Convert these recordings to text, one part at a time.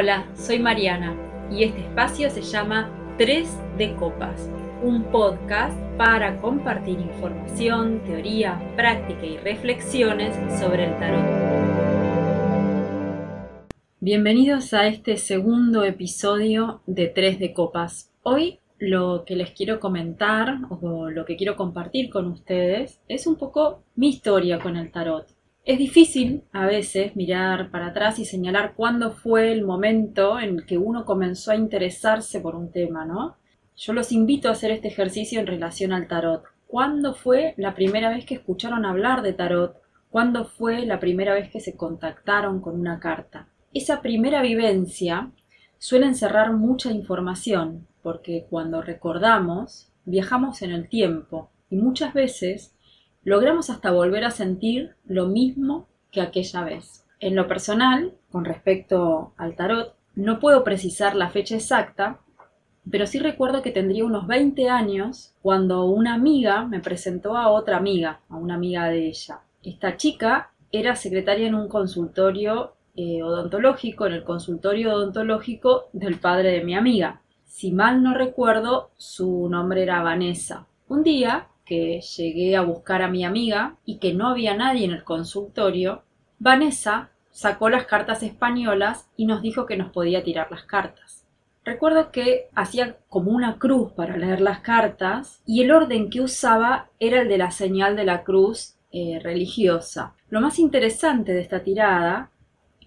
Hola, soy Mariana y este espacio se llama 3 de Copas, un podcast para compartir información, teoría, práctica y reflexiones sobre el tarot. Bienvenidos a este segundo episodio de 3 de Copas. Hoy lo que les quiero comentar o lo que quiero compartir con ustedes es un poco mi historia con el tarot. Es difícil a veces mirar para atrás y señalar cuándo fue el momento en que uno comenzó a interesarse por un tema, ¿no? Yo los invito a hacer este ejercicio en relación al tarot. ¿Cuándo fue la primera vez que escucharon hablar de tarot? ¿Cuándo fue la primera vez que se contactaron con una carta? Esa primera vivencia suele encerrar mucha información, porque cuando recordamos, viajamos en el tiempo y muchas veces logramos hasta volver a sentir lo mismo que aquella vez. En lo personal, con respecto al tarot, no puedo precisar la fecha exacta, pero sí recuerdo que tendría unos 20 años cuando una amiga me presentó a otra amiga, a una amiga de ella. Esta chica era secretaria en un consultorio eh, odontológico, en el consultorio odontológico del padre de mi amiga. Si mal no recuerdo, su nombre era Vanessa. Un día que llegué a buscar a mi amiga y que no había nadie en el consultorio, Vanessa sacó las cartas españolas y nos dijo que nos podía tirar las cartas. Recuerdo que hacía como una cruz para leer las cartas y el orden que usaba era el de la señal de la cruz eh, religiosa. Lo más interesante de esta tirada,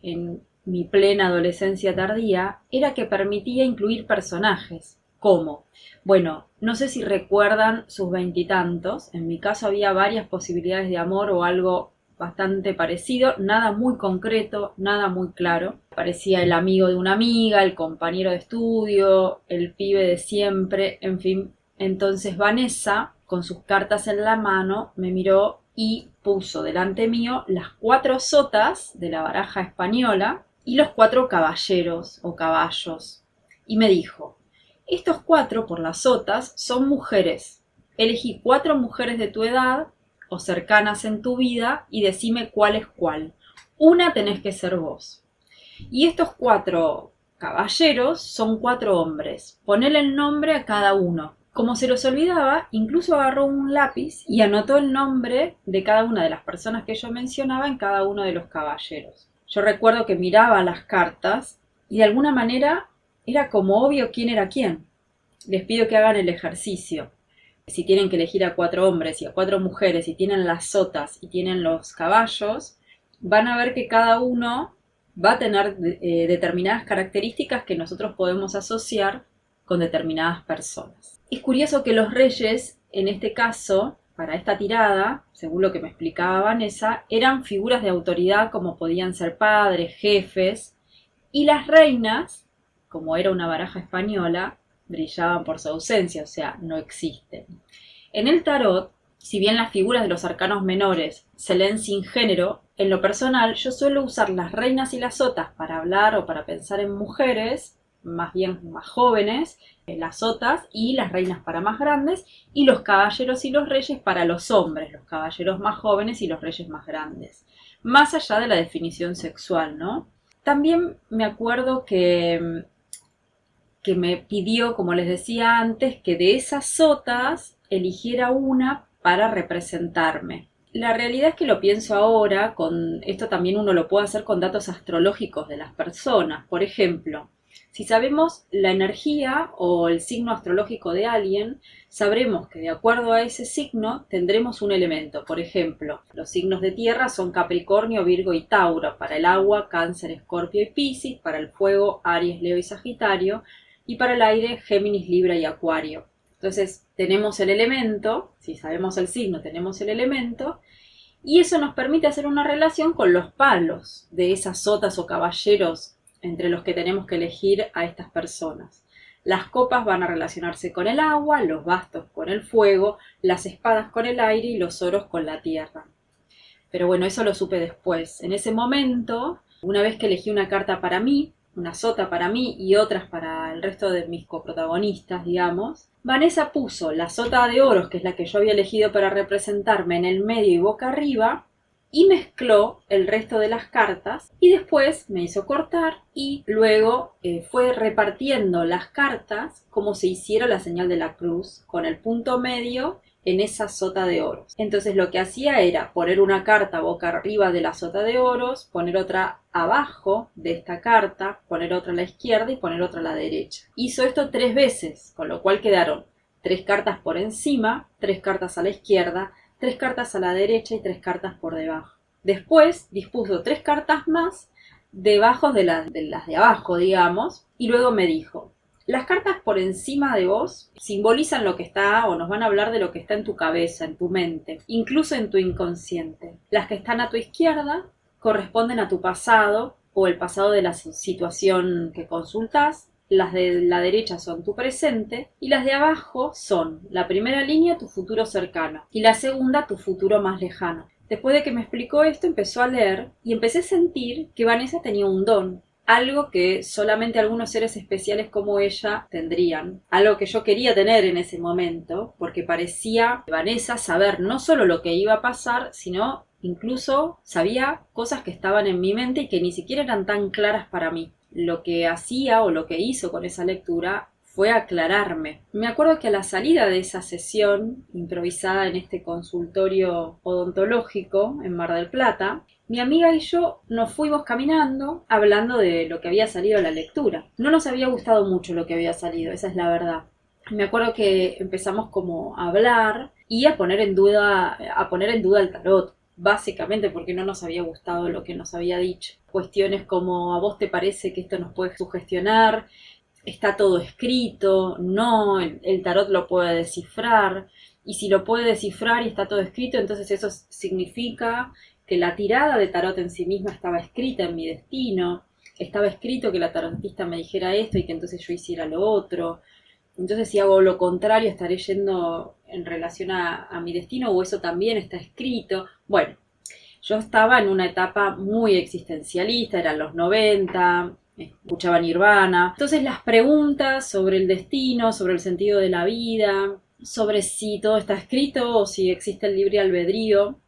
en mi plena adolescencia tardía, era que permitía incluir personajes. ¿Cómo? Bueno, no sé si recuerdan sus veintitantos. En mi caso había varias posibilidades de amor o algo bastante parecido, nada muy concreto, nada muy claro. Parecía el amigo de una amiga, el compañero de estudio, el pibe de siempre, en fin. Entonces Vanessa, con sus cartas en la mano, me miró y puso delante mío las cuatro sotas de la baraja española y los cuatro caballeros o caballos. Y me dijo, estos cuatro, por las sotas, son mujeres. Elegí cuatro mujeres de tu edad o cercanas en tu vida y decime cuál es cuál. Una tenés que ser vos. Y estos cuatro caballeros son cuatro hombres. Ponele el nombre a cada uno. Como se los olvidaba, incluso agarró un lápiz y anotó el nombre de cada una de las personas que yo mencionaba en cada uno de los caballeros. Yo recuerdo que miraba las cartas y de alguna manera era como obvio quién era quién. Les pido que hagan el ejercicio. Si tienen que elegir a cuatro hombres y a cuatro mujeres y tienen las sotas y tienen los caballos, van a ver que cada uno va a tener eh, determinadas características que nosotros podemos asociar con determinadas personas. Es curioso que los reyes, en este caso, para esta tirada, según lo que me explicaba Vanessa, eran figuras de autoridad como podían ser padres, jefes, y las reinas como era una baraja española, brillaban por su ausencia, o sea, no existen. En el tarot, si bien las figuras de los arcanos menores se leen sin género, en lo personal yo suelo usar las reinas y las sotas para hablar o para pensar en mujeres, más bien más jóvenes, eh, las sotas y las reinas para más grandes, y los caballeros y los reyes para los hombres, los caballeros más jóvenes y los reyes más grandes. Más allá de la definición sexual, ¿no? También me acuerdo que que me pidió, como les decía antes, que de esas sotas eligiera una para representarme. La realidad es que lo pienso ahora, con esto también uno lo puede hacer con datos astrológicos de las personas. Por ejemplo, si sabemos la energía o el signo astrológico de alguien, sabremos que de acuerdo a ese signo tendremos un elemento. Por ejemplo, los signos de tierra son Capricornio, Virgo y Tauro. Para el agua, Cáncer, Escorpio y Piscis. Para el fuego, Aries, Leo y Sagitario y para el aire Géminis, Libra y Acuario. Entonces tenemos el elemento, si sabemos el signo tenemos el elemento, y eso nos permite hacer una relación con los palos de esas sotas o caballeros entre los que tenemos que elegir a estas personas. Las copas van a relacionarse con el agua, los bastos con el fuego, las espadas con el aire y los oros con la tierra. Pero bueno, eso lo supe después. En ese momento, una vez que elegí una carta para mí, una sota para mí y otras para el resto de mis coprotagonistas, digamos, Vanessa puso la sota de oros, que es la que yo había elegido para representarme en el medio y boca arriba, y mezcló el resto de las cartas y después me hizo cortar y luego eh, fue repartiendo las cartas como se hiciera la señal de la cruz con el punto medio en esa sota de oros. Entonces lo que hacía era poner una carta boca arriba de la sota de oros, poner otra abajo de esta carta, poner otra a la izquierda y poner otra a la derecha. Hizo esto tres veces, con lo cual quedaron tres cartas por encima, tres cartas a la izquierda, tres cartas a la derecha y tres cartas por debajo. Después dispuso tres cartas más debajo de, de las de abajo, digamos, y luego me dijo, las cartas por encima de vos simbolizan lo que está o nos van a hablar de lo que está en tu cabeza, en tu mente, incluso en tu inconsciente. Las que están a tu izquierda corresponden a tu pasado o el pasado de la situación que consultas las de la derecha son tu presente y las de abajo son la primera línea tu futuro cercano y la segunda tu futuro más lejano. Después de que me explicó esto empezó a leer y empecé a sentir que Vanessa tenía un don, algo que solamente algunos seres especiales como ella tendrían, algo que yo quería tener en ese momento, porque parecía Vanessa saber no solo lo que iba a pasar, sino incluso sabía cosas que estaban en mi mente y que ni siquiera eran tan claras para mí lo que hacía o lo que hizo con esa lectura fue aclararme. Me acuerdo que a la salida de esa sesión improvisada en este consultorio odontológico en Mar del Plata, mi amiga y yo nos fuimos caminando hablando de lo que había salido de la lectura. No nos había gustado mucho lo que había salido, esa es la verdad. Me acuerdo que empezamos como a hablar y a poner en duda, a poner en duda el tarot básicamente porque no nos había gustado lo que nos había dicho. Cuestiones como a vos te parece que esto nos puede sugestionar, está todo escrito, no, el, tarot lo puede descifrar, y si lo puede descifrar y está todo escrito, entonces eso significa que la tirada de tarot en sí misma estaba escrita en mi destino, estaba escrito que la tarotista me dijera esto y que entonces yo hiciera lo otro. Entonces si hago lo contrario estaré yendo en relación a, mi destino o eso también está escrito. Bueno, yo estaba en una etapa muy existencialista, eran los 90, escuchaba Nirvana. Entonces las preguntas sobre el destino, sobre el sentido de la vida, sobre si todo está escrito o si existe el libre albedrío,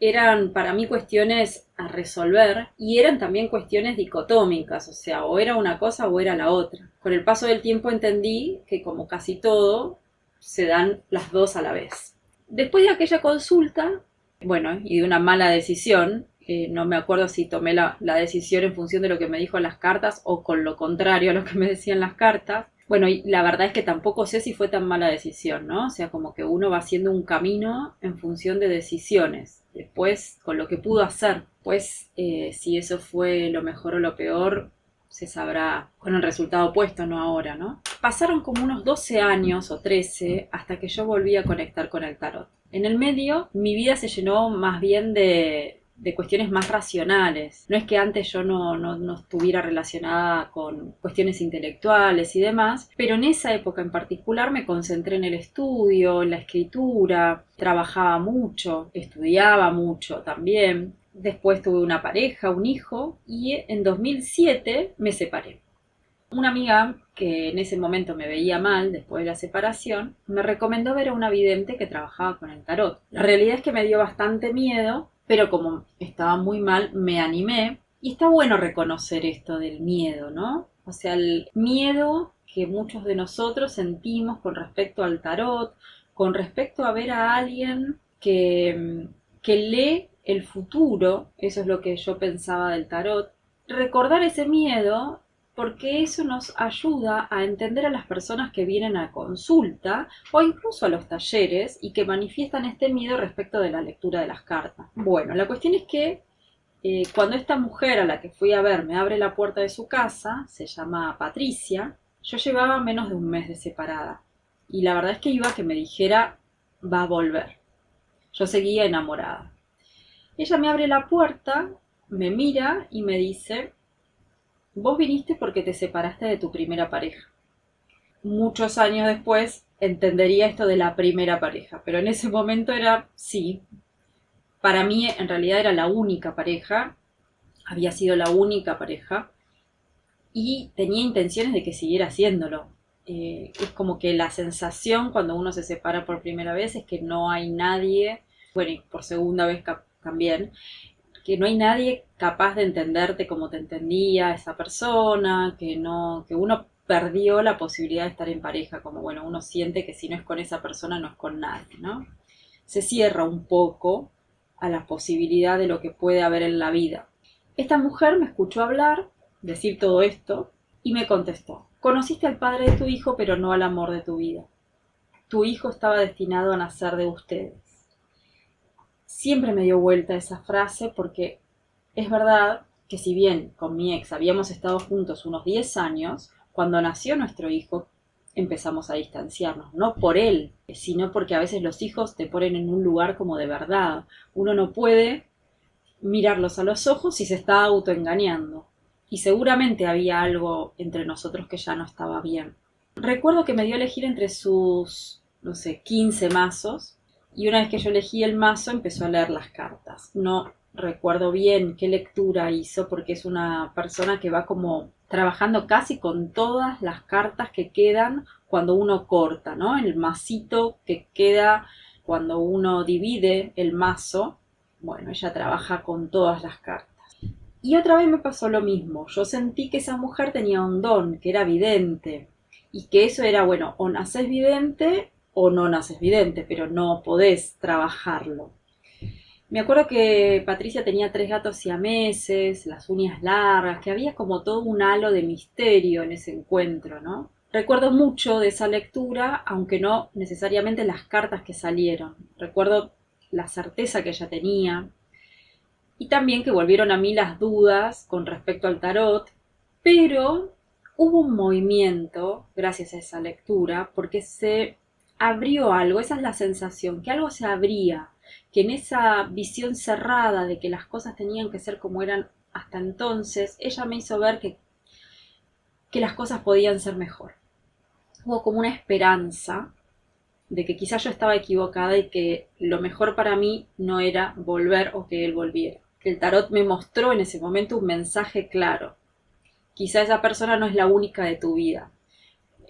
eran para mí cuestiones a resolver y eran también cuestiones dicotómicas, o sea, o era una cosa o era la otra. Con el paso del tiempo entendí que como casi todo, se dan las dos a la vez. Después de aquella consulta, bueno, y de una mala decisión, eh, no me acuerdo si tomé la, decisión en función de lo que me dijo las cartas o con lo contrario a lo que me decían las cartas. Bueno, y la verdad es que tampoco sé si fue tan mala decisión, ¿no? O sea, como que uno va haciendo un camino en función de decisiones. Después, con lo que pudo hacer, pues eh, si eso fue lo mejor o lo peor, se sabrá con el resultado opuesto, no ahora, ¿no? Pasaron como unos 12 años o 13 hasta que yo volví a conectar con el tarot. En el medio, mi vida se llenó más bien de, de cuestiones más racionales. No es que antes yo no, no, no, estuviera relacionada con cuestiones intelectuales y demás, pero en esa época en particular me concentré en el estudio, en la escritura, trabajaba mucho, estudiaba mucho también. Después tuve una pareja, un hijo y en 2007 me separé. Una amiga que en ese momento me veía mal después de la separación, me recomendó ver a una vidente que trabajaba con el tarot. La realidad es que me dio bastante miedo, pero como estaba muy mal, me animé. Y está bueno reconocer esto del miedo, ¿no? O sea, el miedo que muchos de nosotros sentimos con respecto al tarot, con respecto a ver a alguien que, que lee el futuro, eso es lo que yo pensaba del tarot, recordar ese miedo porque eso nos ayuda a entender a las personas que vienen a consulta o incluso a los talleres y que manifiestan este miedo respecto de la lectura de las cartas. Bueno, la cuestión es que eh, cuando esta mujer a la que fui a ver me abre la puerta de su casa, se llama Patricia, yo llevaba menos de un mes de separada y la verdad es que iba a que me dijera va a volver. Yo seguía enamorada. Ella me abre la puerta, me mira y me dice, vos viniste porque te separaste de tu primera pareja. Muchos años después entendería esto de la primera pareja, pero en ese momento era sí. Para mí en realidad era la única pareja, había sido la única pareja y tenía intenciones de que siguiera haciéndolo. Eh, es como que la sensación cuando uno se separa por primera vez es que no hay nadie, bueno, y por segunda vez también, que no hay nadie capaz de entenderte como te entendía esa persona, que no, que uno perdió la posibilidad de estar en pareja, como bueno, uno siente que si no es con esa persona no es con nadie, ¿no? Se cierra un poco a la posibilidad de lo que puede haber en la vida. Esta mujer me escuchó hablar, decir todo esto, y me contestó, conociste al padre de tu hijo, pero no al amor de tu vida. Tu hijo estaba destinado a nacer de ustedes. Siempre me dio vuelta esa frase porque es verdad que si bien con mi ex habíamos estado juntos unos 10 años, cuando nació nuestro hijo, empezamos a distanciarnos, no por él, sino porque a veces los hijos te ponen en un lugar como de verdad. Uno no puede mirarlos a los ojos y se está autoengañando. Y seguramente había algo entre nosotros que ya no estaba bien. Recuerdo que me dio a elegir entre sus, no sé, 15 mazos, y una vez que yo elegí el mazo empezó a leer las cartas. No recuerdo bien qué lectura hizo porque es una persona que va como trabajando casi con todas las cartas que quedan cuando uno corta, ¿no? El masito que queda cuando uno divide el mazo, bueno, ella trabaja con todas las cartas. Y otra vez me pasó lo mismo, yo sentí que esa mujer tenía un don, que era vidente, y que eso era, bueno, o naces vidente o no naces vidente, pero no podés trabajarlo. Me acuerdo que Patricia tenía tres gatos siameses, las uñas largas, que había como todo un halo de misterio en ese encuentro, ¿no? Recuerdo mucho de esa lectura, aunque no necesariamente las cartas que salieron. Recuerdo la certeza que ella tenía y también que volvieron a mí las dudas con respecto al tarot, pero hubo un movimiento gracias a esa lectura porque se abrió algo, esa es la sensación, que algo se abría que en esa visión cerrada de que las cosas tenían que ser como eran hasta entonces, ella me hizo ver que, que las cosas podían ser mejor. Hubo como una esperanza de que quizás yo estaba equivocada y que lo mejor para mí no era volver o que él volviera. El tarot me mostró en ese momento un mensaje claro. Quizá esa persona no es la única de tu vida.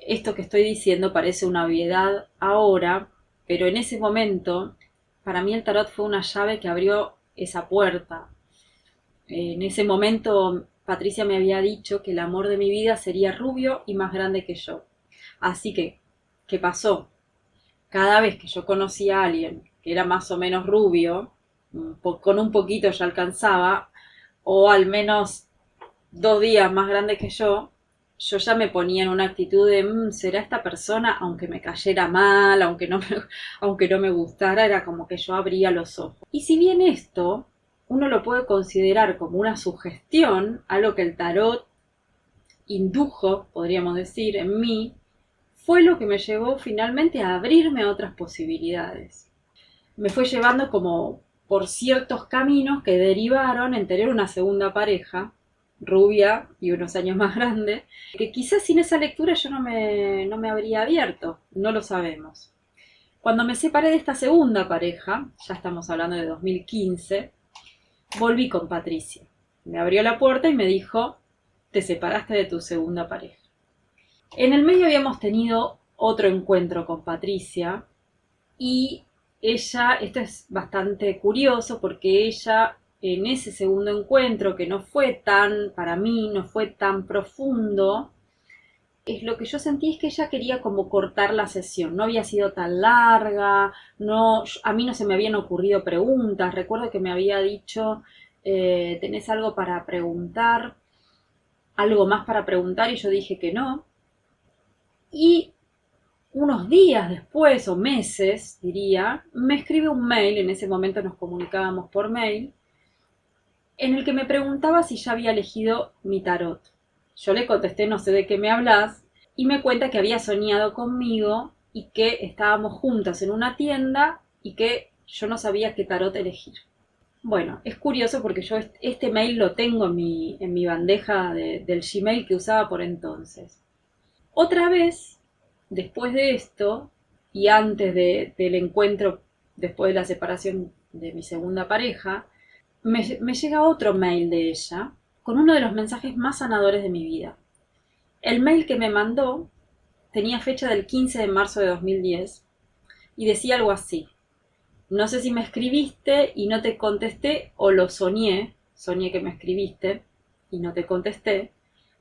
Esto que estoy diciendo parece una obviedad ahora, pero en ese momento para mí el tarot fue una llave que abrió esa puerta. En ese momento Patricia me había dicho que el amor de mi vida sería rubio y más grande que yo. Así que, ¿qué pasó? Cada vez que yo conocía a alguien que era más o menos rubio, con un poquito ya alcanzaba, o al menos dos días más grande que yo, yo ya me ponía en una actitud de, mm, ¿será esta persona? Aunque me cayera mal, aunque no, me, aunque no me gustara, era como que yo abría los ojos. Y si bien esto uno lo puede considerar como una sugestión, algo que el tarot indujo, podríamos decir, en mí, fue lo que me llevó finalmente a abrirme a otras posibilidades. Me fue llevando como por ciertos caminos que derivaron en tener una segunda pareja, rubia y unos años más grande, que quizás sin esa lectura yo no me, no me habría abierto, no lo sabemos. Cuando me separé de esta segunda pareja, ya estamos hablando de 2015, volví con Patricia. Me abrió la puerta y me dijo, te separaste de tu segunda pareja. En el medio habíamos tenido otro encuentro con Patricia y ella, esto es bastante curioso porque ella en ese segundo encuentro, que no fue tan, para mí, no fue tan profundo, es lo que yo sentí es que ella quería como cortar la sesión, no había sido tan larga, no, a mí no se me habían ocurrido preguntas, recuerdo que me había dicho, eh, ¿tenés algo para preguntar? Algo más para preguntar y yo dije que no. Y unos días después o meses, diría, me escribe un mail, en ese momento nos comunicábamos por mail, en el que me preguntaba si ya había elegido mi tarot. Yo le contesté no sé de qué me hablas y me cuenta que había soñado conmigo y que estábamos juntas en una tienda y que yo no sabía qué tarot elegir. Bueno, es curioso porque yo este mail lo tengo en mi, en mi bandeja del Gmail que usaba por entonces. Otra vez, después de esto, y antes del encuentro, después de la separación de mi segunda pareja, me, llega otro mail de ella con uno de los mensajes más sanadores de mi vida. El mail que me mandó tenía fecha del 15 de marzo de 2010 y decía algo así. no sé si me escribiste y no te contesté o lo soñé, soñé que me escribiste y no te contesté,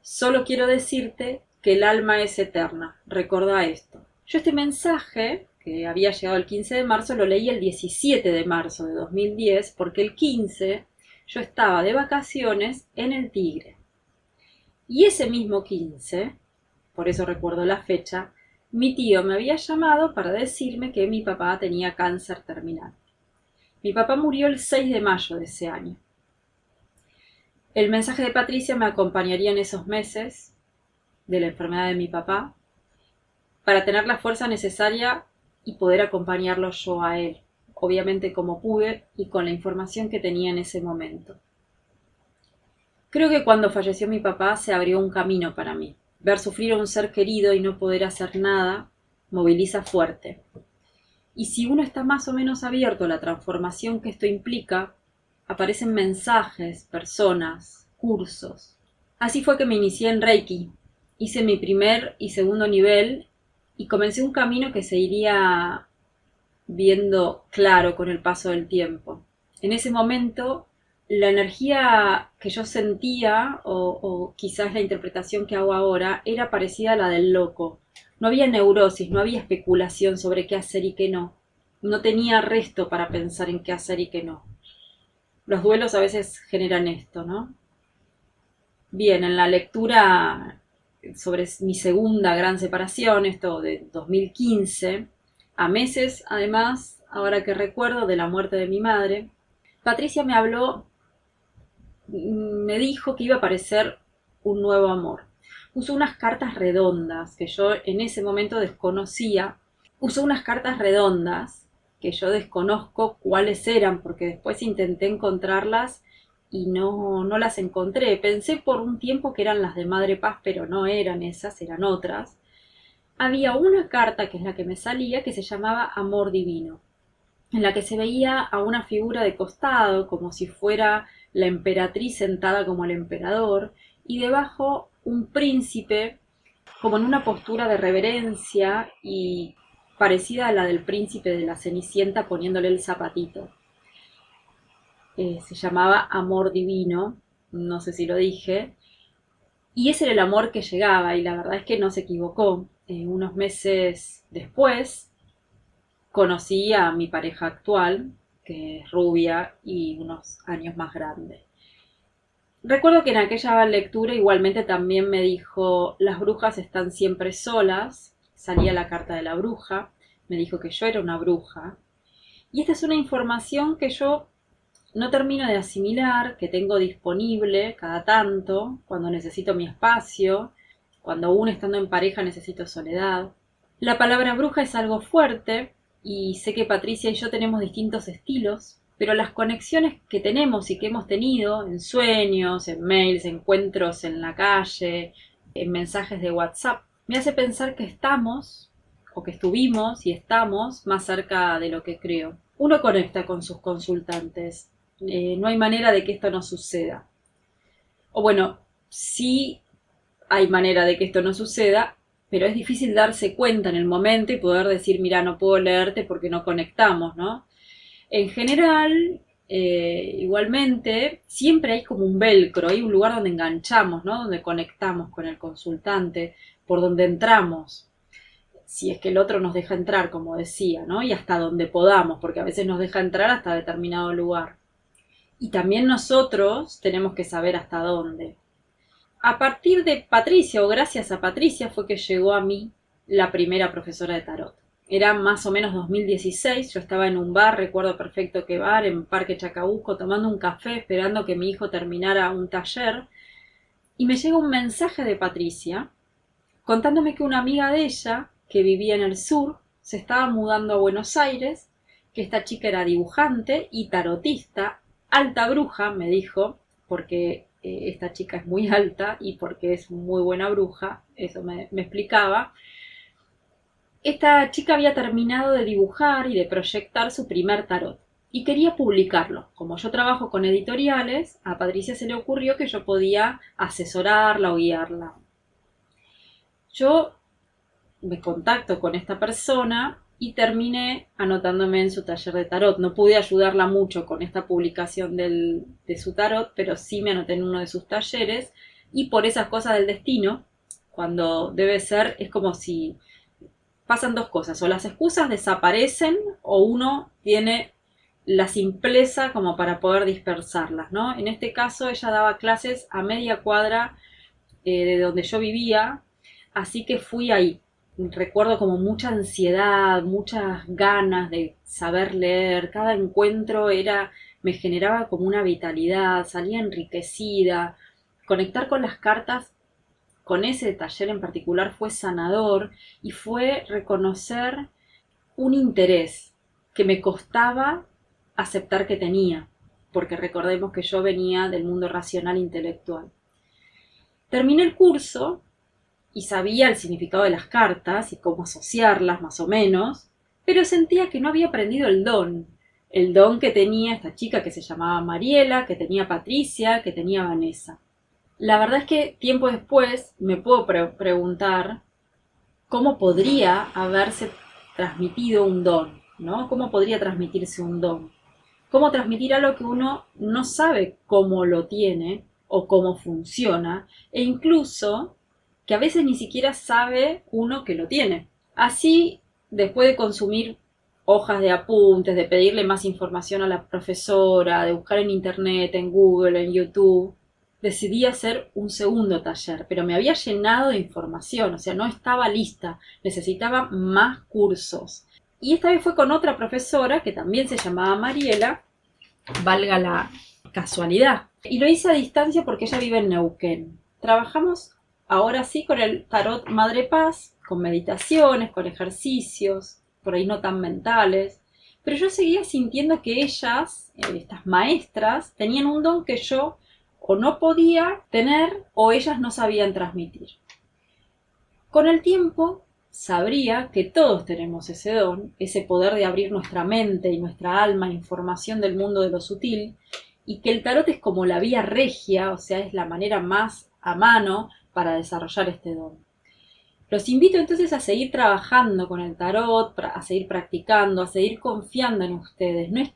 solo quiero decirte que el alma es eterna, recordá esto. Yo este mensaje, que había llegado el 15 de marzo, lo leí el 17 de marzo de 2010 porque el 15 yo estaba de vacaciones en el Tigre. Y ese mismo 15, por eso recuerdo la fecha, mi tío me había llamado para decirme que mi papá tenía cáncer terminal. Mi papá murió el 6 de mayo de ese año. El mensaje de Patricia me acompañaría en esos meses de la enfermedad de mi papá para tener la fuerza necesaria y poder acompañarlo yo a él, obviamente como pude y con la información que tenía en ese momento. Creo que cuando falleció mi papá se abrió un camino para mí. Ver sufrir a un ser querido y no poder hacer nada moviliza fuerte. Y si uno está más o menos abierto a la transformación que esto implica, aparecen mensajes, personas, cursos. Así fue que me inicié en Reiki. Hice mi primer y segundo nivel y comencé un camino que se iría viendo claro con el paso del tiempo. En ese momento la energía que yo sentía, o, quizás la interpretación que hago ahora, era parecida a la del loco. No había neurosis, no había especulación sobre qué hacer y qué no. No tenía resto para pensar en qué hacer y qué no. Los duelos a veces generan esto, ¿no? Bien, en la lectura sobre mi segunda gran separación, esto de 2015, a meses además, ahora que recuerdo, de la muerte de mi madre, Patricia me habló me dijo que iba a aparecer un nuevo amor. Usó unas cartas redondas que yo en ese momento desconocía. Usó unas cartas redondas que yo desconozco cuáles eran porque después intenté encontrarlas y no, no las encontré. Pensé por un tiempo que eran las de Madre Paz, pero no eran esas, eran otras. Había una carta que es la que me salía que se llamaba Amor Divino, en la que se veía a una figura de costado como si fuera la emperatriz sentada como el emperador, y debajo un príncipe como en una postura de reverencia y parecida a la del príncipe de la Cenicienta poniéndole el zapatito. Eh, se llamaba Amor Divino, no sé si lo dije, y ese era el amor que llegaba, y la verdad es que no se equivocó. Eh, unos meses después conocí a mi pareja actual, que es rubia y unos años más grande. Recuerdo que en aquella lectura igualmente también me dijo, las brujas están siempre solas, salía la carta de la bruja, me dijo que yo era una bruja. Y esta es una información que yo no termino de asimilar, que tengo disponible cada tanto, cuando necesito mi espacio, cuando aún estando en pareja necesito soledad. La palabra bruja es algo fuerte, y sé que Patricia y yo tenemos distintos estilos, pero las conexiones que tenemos y que hemos tenido en sueños, en mails, encuentros en la calle, en mensajes de WhatsApp, me hace pensar que estamos, o que estuvimos y estamos más cerca de lo que creo. Uno conecta con sus consultantes, eh, no hay manera de que esto no suceda. O bueno, sí hay manera de que esto no suceda, pero es difícil darse cuenta en el momento y poder decir, mira, no puedo leerte porque no conectamos, ¿no? En general, eh, igualmente, siempre hay como un velcro, hay un lugar donde enganchamos, ¿no? Donde conectamos con el consultante, por donde entramos, si es que el otro nos deja entrar, como decía, ¿no? Y hasta donde podamos, porque a veces nos deja entrar hasta determinado lugar. Y también nosotros tenemos que saber hasta dónde a partir de Patricia, o gracias a Patricia, fue que llegó a mí la primera profesora de tarot. Era más o menos 2016, yo estaba en un bar, recuerdo perfecto que bar, en Parque Chacabuco, tomando un café, esperando que mi hijo terminara un taller, y me llega un mensaje de Patricia contándome que una amiga de ella, que vivía en el sur, se estaba mudando a Buenos Aires, que esta chica era dibujante y tarotista, alta bruja, me dijo, porque eh, esta chica es muy alta y porque es muy buena bruja, eso me, me explicaba. Esta chica había terminado de dibujar y de proyectar su primer tarot y quería publicarlo. Como yo trabajo con editoriales, a Patricia se le ocurrió que yo podía asesorarla o guiarla. Yo me contacto con esta persona y terminé anotándome en su taller de tarot. No pude ayudarla mucho con esta publicación de su tarot, pero sí me anoté en uno de sus talleres y por esas cosas del destino, cuando debe ser, es como si pasan dos cosas, o las excusas desaparecen o uno tiene la simpleza como para poder dispersarlas, ¿no? En este caso ella daba clases a media cuadra eh, de donde yo vivía, así que fui ahí. Recuerdo como mucha ansiedad, muchas ganas de saber leer, cada encuentro era me generaba como una vitalidad, salía enriquecida, conectar con las cartas con ese taller en particular fue sanador y fue reconocer un interés que me costaba aceptar que tenía, porque recordemos que yo venía del mundo racional intelectual. Terminé el curso y sabía el significado de las cartas y cómo asociarlas más o menos, pero sentía que no había aprendido el don, el don que tenía esta chica que se llamaba Mariela, que tenía Patricia, que tenía Vanessa. La verdad es que tiempo después me puedo preguntar cómo podría haberse transmitido un don, ¿no? ¿Cómo podría transmitirse un don? ¿Cómo transmitir algo que uno no sabe cómo lo tiene o cómo funciona e incluso que a veces ni siquiera sabe uno que lo tiene? Así, después de consumir hojas de apuntes, de pedirle más información a la profesora, de buscar en internet, en Google, en YouTube, decidí hacer un segundo taller, pero me había llenado de información, o sea, no estaba lista, necesitaba más cursos. Y esta vez fue con otra profesora que también se llamaba Mariela, valga la casualidad. Y lo hice a distancia porque ella vive en Neuquén. Trabajamos ahora sí con el tarot Madre Paz, con meditaciones, con ejercicios, por ahí no tan mentales. Pero yo seguía sintiendo que ellas, eh, estas maestras, tenían un don que yo o no podía tener o ellas no sabían transmitir. Con el tiempo sabría que todos tenemos ese don, ese poder de abrir nuestra mente y nuestra alma a información del mundo de lo sutil, y que el tarot es como la vía regia, o sea, es la manera más a mano para desarrollar este don. Los invito entonces a seguir trabajando con el tarot, a seguir practicando, a seguir confiando en ustedes. No es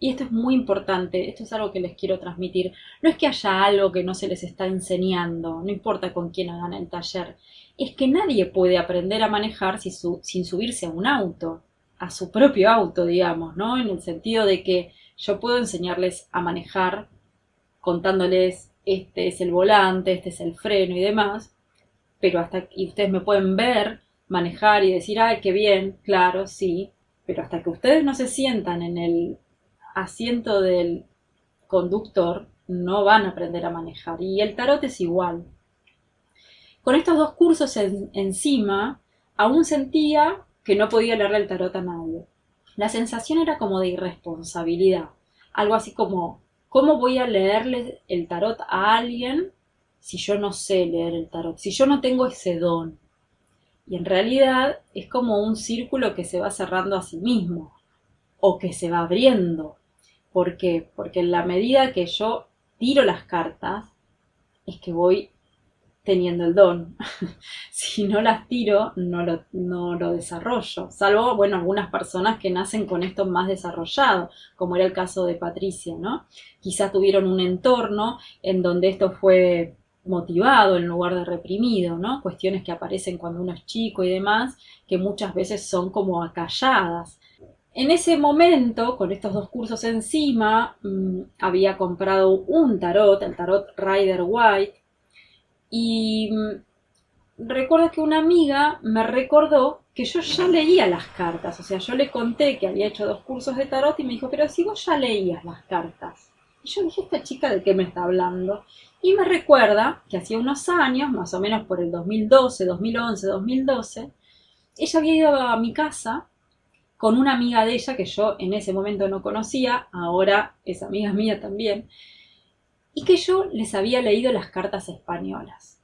y esto es muy importante, esto es algo que les quiero transmitir. No es que haya algo que no se les está enseñando, no importa con quién hagan el taller. Es que nadie puede aprender a manejar sin subirse a un auto, a su propio auto, digamos, ¿no? En el sentido de que yo puedo enseñarles a manejar contándoles este es el volante, este es el freno y demás, pero hasta y ustedes me pueden ver manejar y decir, ay, qué bien, claro, sí, pero hasta que ustedes no se sientan en el asiento del conductor no van a aprender a manejar. Y el tarot es igual. Con estos dos cursos encima, aún sentía que no podía leerle el tarot a nadie. La sensación era como de irresponsabilidad. Algo así como, ¿cómo voy a leerle el tarot a alguien si yo no sé leer el tarot? Si yo no tengo ese don. Y en realidad es como un círculo que se va cerrando a sí mismo o que se va abriendo. ¿Por qué? Porque en la medida que yo tiro las cartas, es que voy teniendo el don. si no las tiro, no lo, desarrollo. Salvo, bueno, algunas personas que nacen con esto más desarrollado, como era el caso de Patricia, ¿no? Quizás tuvieron un entorno en donde esto fue motivado en lugar de reprimido, ¿no? Cuestiones que aparecen cuando uno es chico y demás, que muchas veces son como acalladas. En ese momento, con estos dos cursos encima, mm, había comprado un tarot, el tarot Rider White, y mm, recuerdo que una amiga me recordó que yo ya leía las cartas, o sea, yo le conté que había hecho dos cursos de tarot y me dijo, pero si vos ya leías las cartas. Y yo dije, esta chica de qué me está hablando. Y me recuerda que hacía unos años, más o menos por el 2012, 2011, 2012, ella había ido a mi casa con una amiga de ella que yo en ese momento no conocía, ahora es amiga mía también, y que yo les había leído las cartas españolas.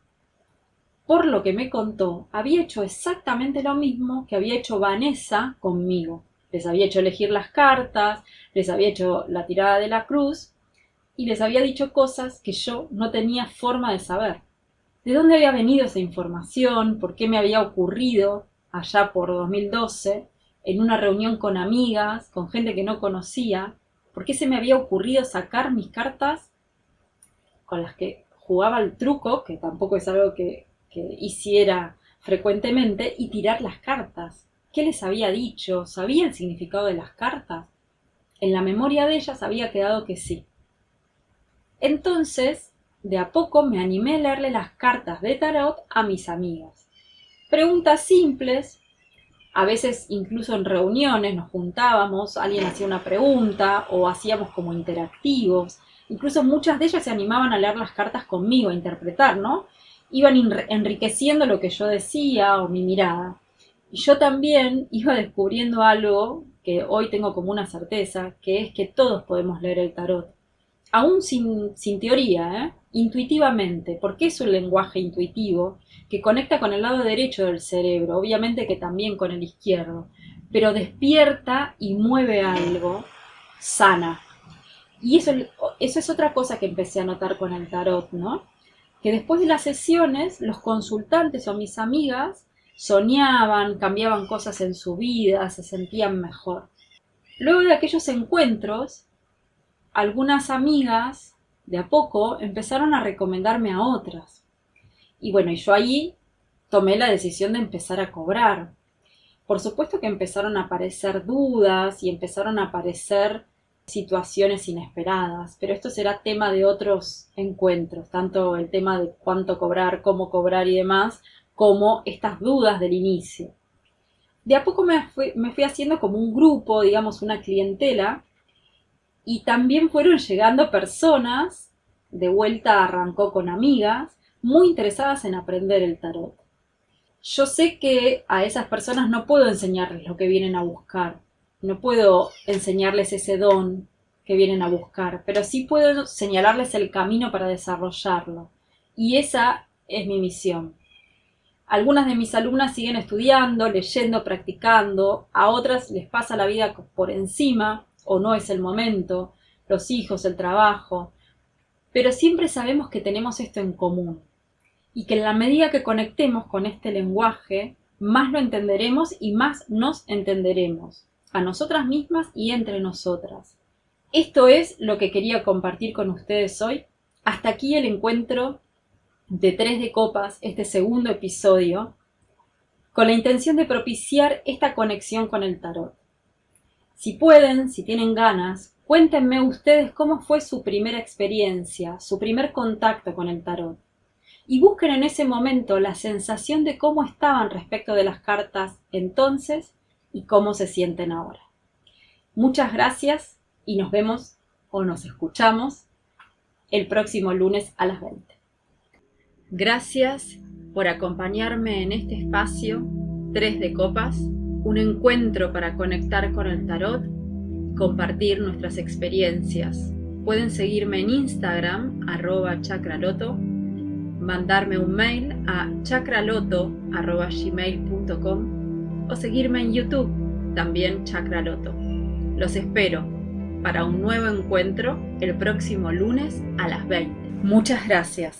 Por lo que me contó, había hecho exactamente lo mismo que había hecho Vanessa conmigo. Les había hecho elegir las cartas, les había hecho la tirada de la cruz y les había dicho cosas que yo no tenía forma de saber. ¿De dónde había venido esa información? ¿Por qué me había ocurrido allá por 2012? en una reunión con amigas, con gente que no conocía, por qué se me había ocurrido sacar mis cartas con las que jugaba el truco, que tampoco es algo que, que hiciera frecuentemente, y tirar las cartas. ¿Qué les había dicho? ¿Sabía el significado de las cartas? En la memoria de ellas había quedado que sí. Entonces, de a poco me animé a leerle las cartas de tarot a mis amigas. Preguntas simples, a veces incluso en reuniones nos juntábamos, alguien hacía una pregunta o hacíamos como interactivos. Incluso muchas de ellas se animaban a leer las cartas conmigo, a interpretar, ¿no? Iban enriqueciendo lo que yo decía o mi mirada. Y yo también iba descubriendo algo que hoy tengo como una certeza, que es que todos podemos leer el tarot aún sin, teoría, ¿eh? intuitivamente, porque es un lenguaje intuitivo que conecta con el lado derecho del cerebro, obviamente que también con el izquierdo, pero despierta y mueve algo, sana. Y eso, eso es otra cosa que empecé a notar con el tarot, ¿no? Que después de las sesiones, los consultantes o mis amigas soñaban, cambiaban cosas en su vida, se sentían mejor. Luego de aquellos encuentros, algunas amigas de a poco empezaron a recomendarme a otras. Y bueno, y yo ahí tomé la decisión de empezar a cobrar. Por supuesto que empezaron a aparecer dudas y empezaron a aparecer situaciones inesperadas, pero esto será tema de otros encuentros, tanto el tema de cuánto cobrar, cómo cobrar y demás, como estas dudas del inicio. De a poco me fui, me fui haciendo como un grupo, digamos, una clientela, y también fueron llegando personas, de vuelta arrancó con amigas, muy interesadas en aprender el tarot. Yo sé que a esas personas no puedo enseñarles lo que vienen a buscar, no puedo enseñarles ese don que vienen a buscar, pero sí puedo señalarles el camino para desarrollarlo. Y esa es mi misión. Algunas de mis alumnas siguen estudiando, leyendo, practicando, a otras les pasa la vida por encima, o no es el momento, los hijos, el trabajo, pero siempre sabemos que tenemos esto en común y que en la medida que conectemos con este lenguaje, más lo entenderemos y más nos entenderemos, a nosotras mismas y entre nosotras. Esto es lo que quería compartir con ustedes hoy. Hasta aquí el encuentro de Tres de Copas, este segundo episodio, con la intención de propiciar esta conexión con el tarot. Si pueden, si tienen ganas, cuéntenme ustedes cómo fue su primera experiencia, su primer contacto con el tarot. Y busquen en ese momento la sensación de cómo estaban respecto de las cartas entonces y cómo se sienten ahora. Muchas gracias y nos vemos o nos escuchamos el próximo lunes a las 20. Gracias por acompañarme en este espacio 3 de copas un encuentro para conectar con el tarot, compartir nuestras experiencias. Pueden seguirme en Instagram, arroba chacraloto, mandarme un mail a chacraloto.gmail.com o seguirme en YouTube, también chacraloto. Los espero para un nuevo encuentro el próximo lunes a las 20. Muchas gracias.